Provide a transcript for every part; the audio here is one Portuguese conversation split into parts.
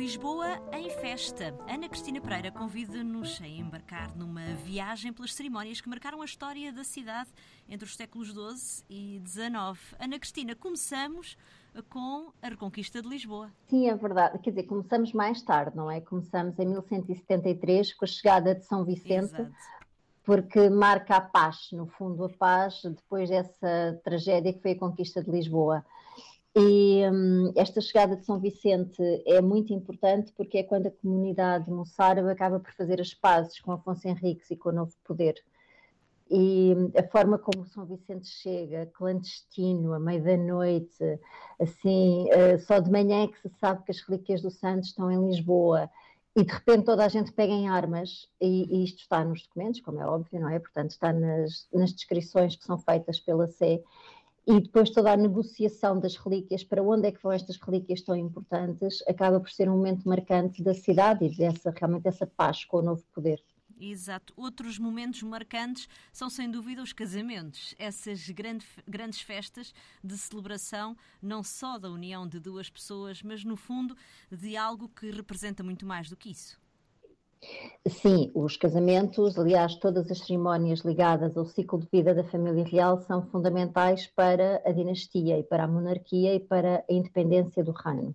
Lisboa em festa. Ana Cristina Pereira convida-nos a embarcar numa viagem pelas cerimónias que marcaram a história da cidade entre os séculos XII e XIX. Ana Cristina, começamos com a Reconquista de Lisboa. Sim, é verdade. Quer dizer, começamos mais tarde, não é? Começamos em 1173 com a chegada de São Vicente. Exato. Porque marca a paz, no fundo, a paz depois dessa tragédia que foi a conquista de Lisboa. E hum, esta chegada de São Vicente é muito importante porque é quando a comunidade moçárabe acaba por fazer as pazes com Afonso Henriques e com o novo poder. E hum, a forma como São Vicente chega, clandestino, a meio da noite, assim, uh, só de manhã é que se sabe que as relíquias do Santos estão em Lisboa e de repente toda a gente pega em armas, e, e, isto está nos documentos, como é óbvio, não é? Portanto, está nas, nas descrições que são feitas pela Sé, e depois toda a negociação das relíquias, para onde é que vão estas relíquias tão importantes, acaba por ser um momento marcante da cidade e dessa, realmente essa paz com o novo poder. Exato. Outros momentos marcantes são, sem dúvida, os casamentos. Essas grande, grandes festas de celebração, não só da união de duas pessoas, mas, no fundo, de algo que representa muito mais do que isso. Sim, os casamentos, aliás, todas as cerimónias ligadas ao ciclo de vida da família real são fundamentais para a dinastia e para a monarquia e para a independência do reino.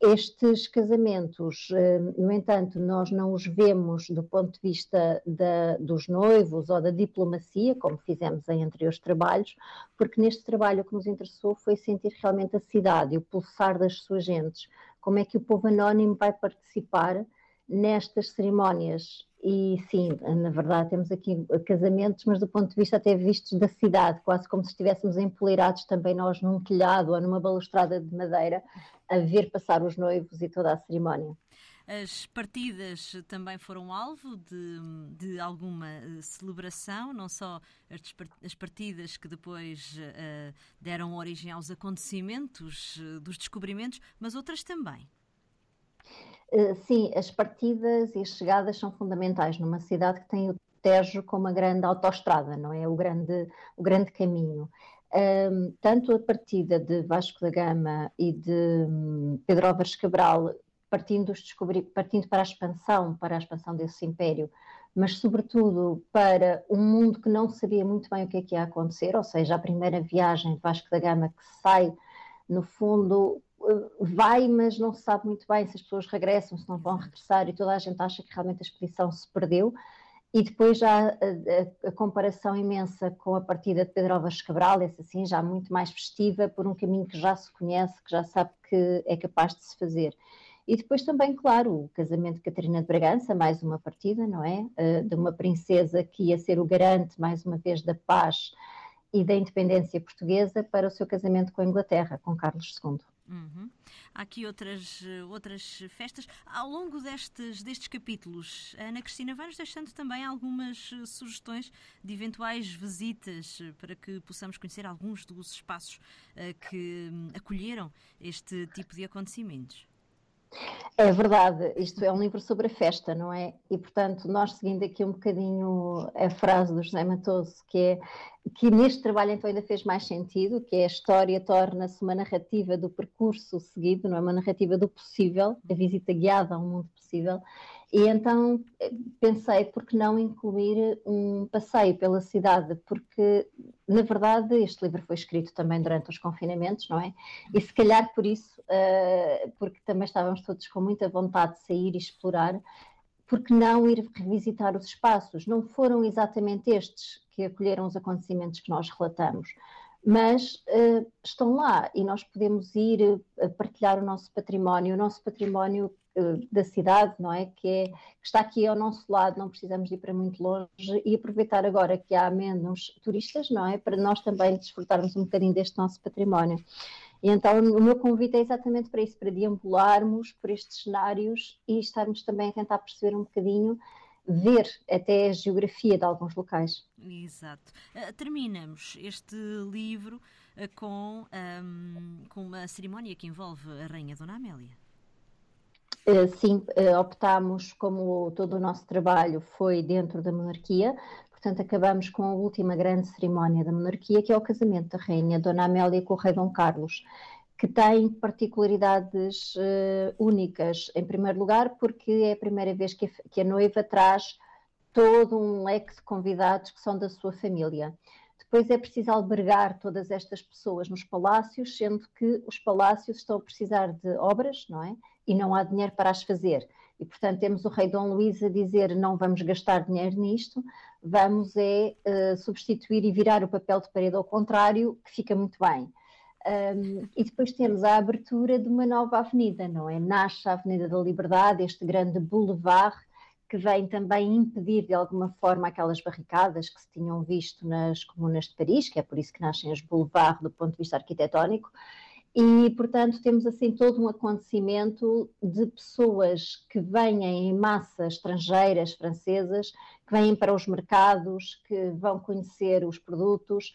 Estes casamentos, eh, no entanto, nós não os vemos do ponto de vista da, dos noivos ou da diplomacia, como fizemos em anteriores trabalhos, porque neste trabalho o que nos interessou foi sentir realmente a cidade e o pulsar das suas gentes, como é que o povo anónimo vai participar nestas cerimónias. E sim, na verdade, temos aqui casamentos, mas do ponto de vista até vistos da cidade, quase como se estivéssemos empoleirados também nós num telhado ou numa balustrada de madeira, a ver passar os noivos e toda a cerimónia. As partidas também foram alvo de, de alguma eh, celebração, não só as partidas que depois uh, deram origem aos acontecimentos uh, dos descobrimentos, mas outras também. Eh, sim, as partidas e as chegadas são fundamentais numa cidade que tem o Tejo como a grande autoestrada, não é? O grande, o grande caminho. Um, tanto a partida de Vasco da Gama e de um, Pedro Álvares Cabral, partindo, partindo para a expansão, para a expansão desse império, mas sobretudo para um mundo que não sabia muito bem o que é que ia acontecer, ou seja, a primeira viagem de Vasco da Gama que sai, no fundo, vai, mas não se sabe muito bem se as pessoas regressam, se não vão regressar, e toda a gente acha que realmente a expedição se perdeu. E depois já a, a, a comparação imensa com a partida de Pedro Álvares Cabral, essa assim já muito mais festiva, por um caminho que já se conhece, que já sabe que é capaz de se fazer. E depois também, claro, o casamento de Catarina de Bragança, mais uma partida, não é? Uh, de uma princesa que ia ser o garante, mais uma vez, da paz e da independência portuguesa para o seu casamento com a Inglaterra, com Carlos II. Uhum. Há aqui outras, outras festas. Ao longo destes, destes capítulos, Ana Cristina vai-nos deixando também algumas sugestões de eventuais visitas para que possamos conhecer alguns dos espaços uh, que um, acolheram este tipo de acontecimentos. É verdade, isto é um livro sobre a festa, não é? E portanto, nós seguindo aqui um bocadinho a frase do José Matoso, que é que neste trabalho então ainda fez mais sentido, que é a história torna-se uma narrativa do percurso seguido, não é uma narrativa do possível, da visita guiada a um mundo possível. E então pensei, por que não incluir um passeio pela cidade? Porque, na verdade, este livro foi escrito também durante os confinamentos, não é? E se calhar por isso, uh, porque também estávamos todos com muita vontade de sair e explorar, porque não ir revisitar os espaços? Não foram exatamente estes que acolheram os acontecimentos que nós relatamos, mas uh, estão lá e nós podemos ir partilhar o nosso património, o nosso património da cidade, não é? Que, é? que está aqui ao nosso lado, não precisamos ir para muito longe e aproveitar agora que há menos turistas, não é? Para nós também desfrutarmos um bocadinho deste nosso património. E então o meu convite é exatamente para isso, para deambularmos por estes cenários e estarmos também a tentar perceber um bocadinho ver até a geografia de alguns locais. Exato. Uh, terminamos este livro uh, com, um, com uma cerimónia que envolve a Rainha Dona Amélia. Uh, sim, optámos, como todo o nosso trabalho foi dentro da monarquia, portanto acabamos com a última grande cerimónia da monarquia, que é o casamento da Rainha Dona Amélia com o Rei Dom Carlos. que tem particularidades uh, únicas. Em primeiro lugar, porque é a primeira vez que a, que a noiva traz todo um leque de convidados que são da sua família. Depois é preciso albergar todas estas pessoas nos palácios, sendo que os palácios estão a precisar de obras, não é? E não há dinheiro para as fazer. E, portanto, temos o rei Dom Luís a dizer não vamos gastar dinheiro nisto, vamos é uh, substituir e virar o papel de parede ao contrário, que fica muito bem. Um, e depois temos a abertura de uma nova avenida, não é? Nasce a Avenida da Liberdade, este grande boulevard que vem também impedir de alguma forma aquelas barricadas que se tinham visto nas comunas de Paris, que é por isso que nascem os boulevards do ponto de vista arquitetónico, e, portanto, temos assim todo um acontecimento de pessoas que vêm em massa estrangeiras, francesas, que vêm para os mercados, que vão conhecer os produtos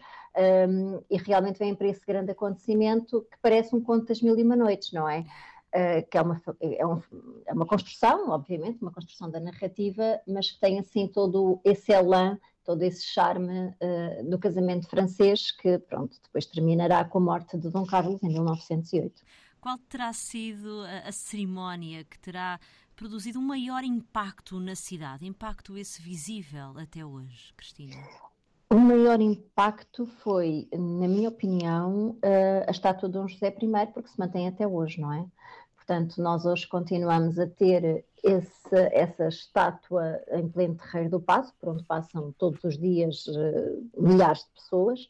um, e realmente vêm para esse grande acontecimento que parece um conto das mil e uma noites, não é? Uh, que é uma, é, um, é uma construção, obviamente, uma construção da narrativa, mas que tem assim todo esse elan todo esse charme uh, do casamento francês, que pronto, depois terminará com a morte de Dom Carlos em 1908. Qual terá sido a, a cerimónia que terá produzido um maior impacto na cidade? Impacto esse visível até hoje, Cristina? O maior impacto foi, na minha opinião, uh, a estátua de Dom José I, porque se mantém até hoje, não é? Portanto, nós hoje continuamos a ter esse, essa estátua em pleno terreiro do Passo, por onde passam todos os dias uh, milhares de pessoas.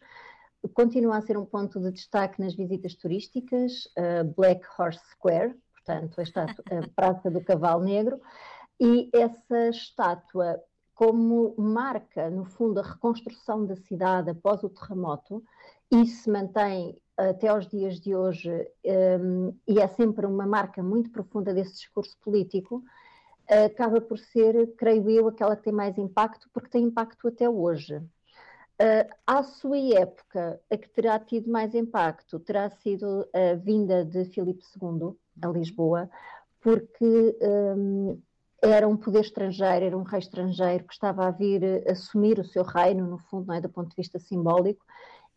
Continua a ser um ponto de destaque nas visitas turísticas, uh, Black Horse Square, portanto, a, estátua, a Praça do Cavalo Negro, e essa estátua, como marca, no fundo, a reconstrução da cidade após o terremoto, e se mantém até aos dias de hoje, um, e é sempre uma marca muito profunda desse discurso político, acaba por ser, creio eu, aquela que tem mais impacto, porque tem impacto até hoje. Uh, à sua época, a que terá tido mais impacto terá sido a vinda de Filipe II a Lisboa, porque um, era um poder estrangeiro, era um rei estrangeiro que estava a vir assumir o seu reino, no fundo, é, do ponto de vista simbólico,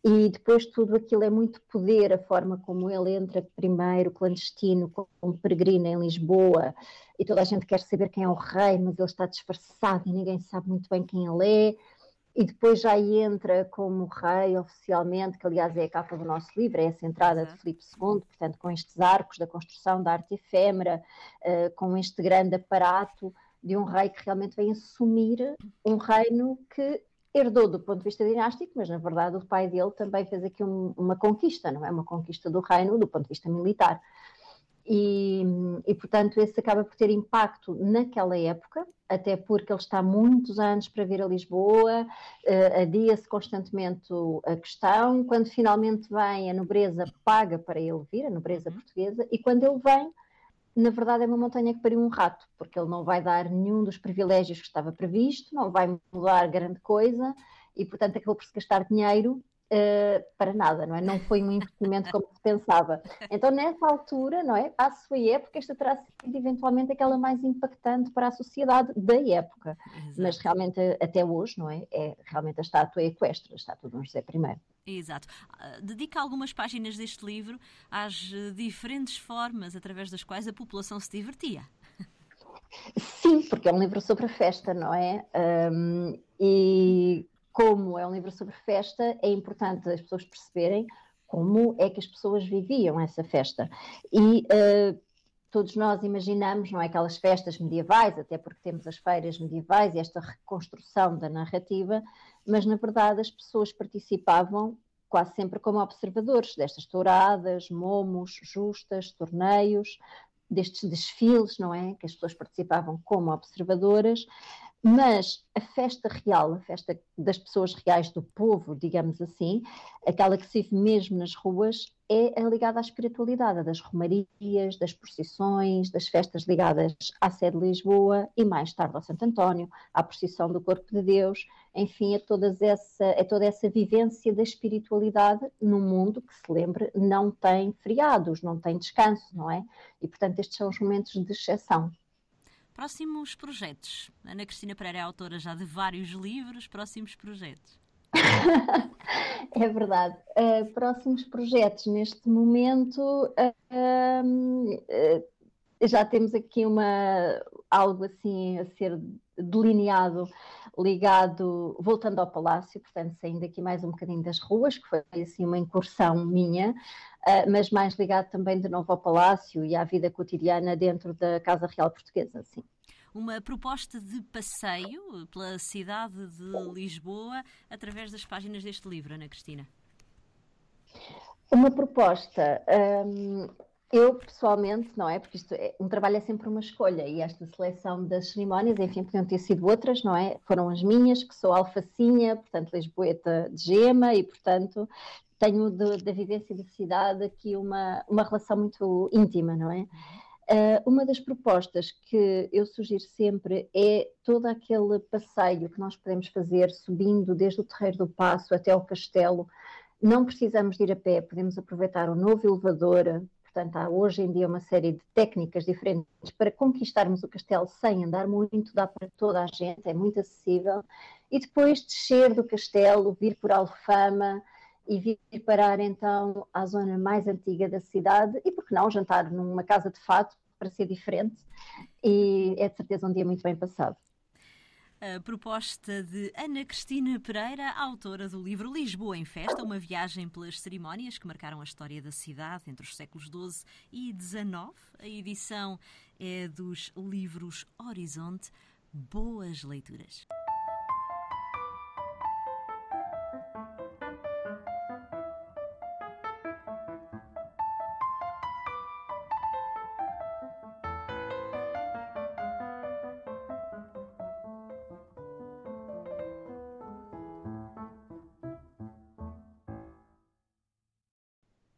e depois tudo aquilo é muito poder, a forma como ele entra primeiro, clandestino, como peregrino em Lisboa, e toda a gente quer saber quem é o rei, mas ele está disfarçado e ninguém sabe muito bem quem ele é. E depois já entra como rei oficialmente, que aliás é a capa do nosso livro, é essa entrada de Filipe II, portanto, com estes arcos da construção da arte efêmera, uh, com este grande aparato de um rei que realmente vem assumir um reino que herdou do ponto de vista dinástico, mas na verdade o pai dele também fez aqui um, uma conquista, não é? Uma conquista do reino do ponto de vista militar. E, e, portanto, esse acaba por ter impacto naquela época, até porque ele está muitos anos para vir a Lisboa, uh, adia-se constantemente a questão. Quando finalmente vem, a nobreza paga para ele vir, a nobreza uhum. portuguesa, e quando ele vem, na verdade é uma montanha que pariu um rato, porque ele não vai dar nenhum dos privilégios que estava previsto, não vai mudar grande coisa e, portanto, acabou por se gastar dinheiro Uh, para nada, não é? Não foi um investimento como se pensava. Então, nessa altura, não é? À sua época, esta terá sido eventualmente aquela mais impactante para a sociedade da época. Exato. Mas realmente, até hoje, não é? É realmente a estátua equestre, a estátua de Dom José I. Exato. Uh, dedica algumas páginas deste livro às diferentes formas através das quais a população se divertia. Sim, porque é um livro sobre a festa, não é? Um, e como é um livro sobre festa, é importante as pessoas perceberem como é que as pessoas viviam essa festa. E uh, todos nós imaginamos, não é, aquelas festas medievais, até porque temos as feiras medievais e esta reconstrução da narrativa, mas na verdade as pessoas participavam quase sempre como observadores destas touradas, momos, justas, torneios, destes desfiles, não é? Que as pessoas participavam como observadoras, mas a festa real, a festa das pessoas reais do povo, digamos assim, aquela que se vive mesmo nas ruas, é ligada à espiritualidade, das romarias, das procissões, das festas ligadas à sede de Lisboa e mais tarde ao Santo António, à procissão do Corpo de Deus, enfim, a, todas essa, a toda essa vivência da espiritualidade num mundo que, se lembre, não tem feriados, não tem descanso, não é? E, portanto, estes são os momentos de exceção. Próximos projetos. Ana Cristina Pereira é autora já de vários livros. Próximos projetos. é verdade. Uh, próximos projetos, neste momento, uh, uh, já temos aqui uma, algo assim a ser delineado, ligado, voltando ao Palácio, portanto, saindo aqui mais um bocadinho das ruas, que foi assim uma incursão minha, mas mais ligado também de novo ao Palácio e à vida cotidiana dentro da Casa Real Portuguesa, sim uma proposta de passeio pela cidade de Lisboa através das páginas deste livro, Ana Cristina. Uma proposta. Hum, eu pessoalmente, não é? Porque isto é, um trabalho é sempre uma escolha e esta seleção das cerimónias, enfim, podiam ter sido outras, não é? Foram as minhas, que sou alfacinha, portanto, lisboeta de gema e, portanto, tenho da vivência da cidade aqui uma, uma relação muito íntima, não é? Uh, uma das propostas que eu sugiro sempre é todo aquele passeio que nós podemos fazer subindo desde o Terreiro do Passo até o castelo. Não precisamos de ir a pé, podemos aproveitar o novo elevador. Portanto, há hoje em dia uma série de técnicas diferentes para conquistarmos o castelo sem andar muito, dá para toda a gente, é muito acessível. E depois descer do castelo, vir por Alfama, e vir parar então à zona mais antiga da cidade e, por que não, jantar numa casa de fato para ser diferente e é de certeza um dia muito bem passado. A proposta de Ana Cristina Pereira, autora do livro Lisboa em Festa, uma viagem pelas cerimónias que marcaram a história da cidade entre os séculos XII e XIX. A edição é dos livros Horizonte. Boas leituras.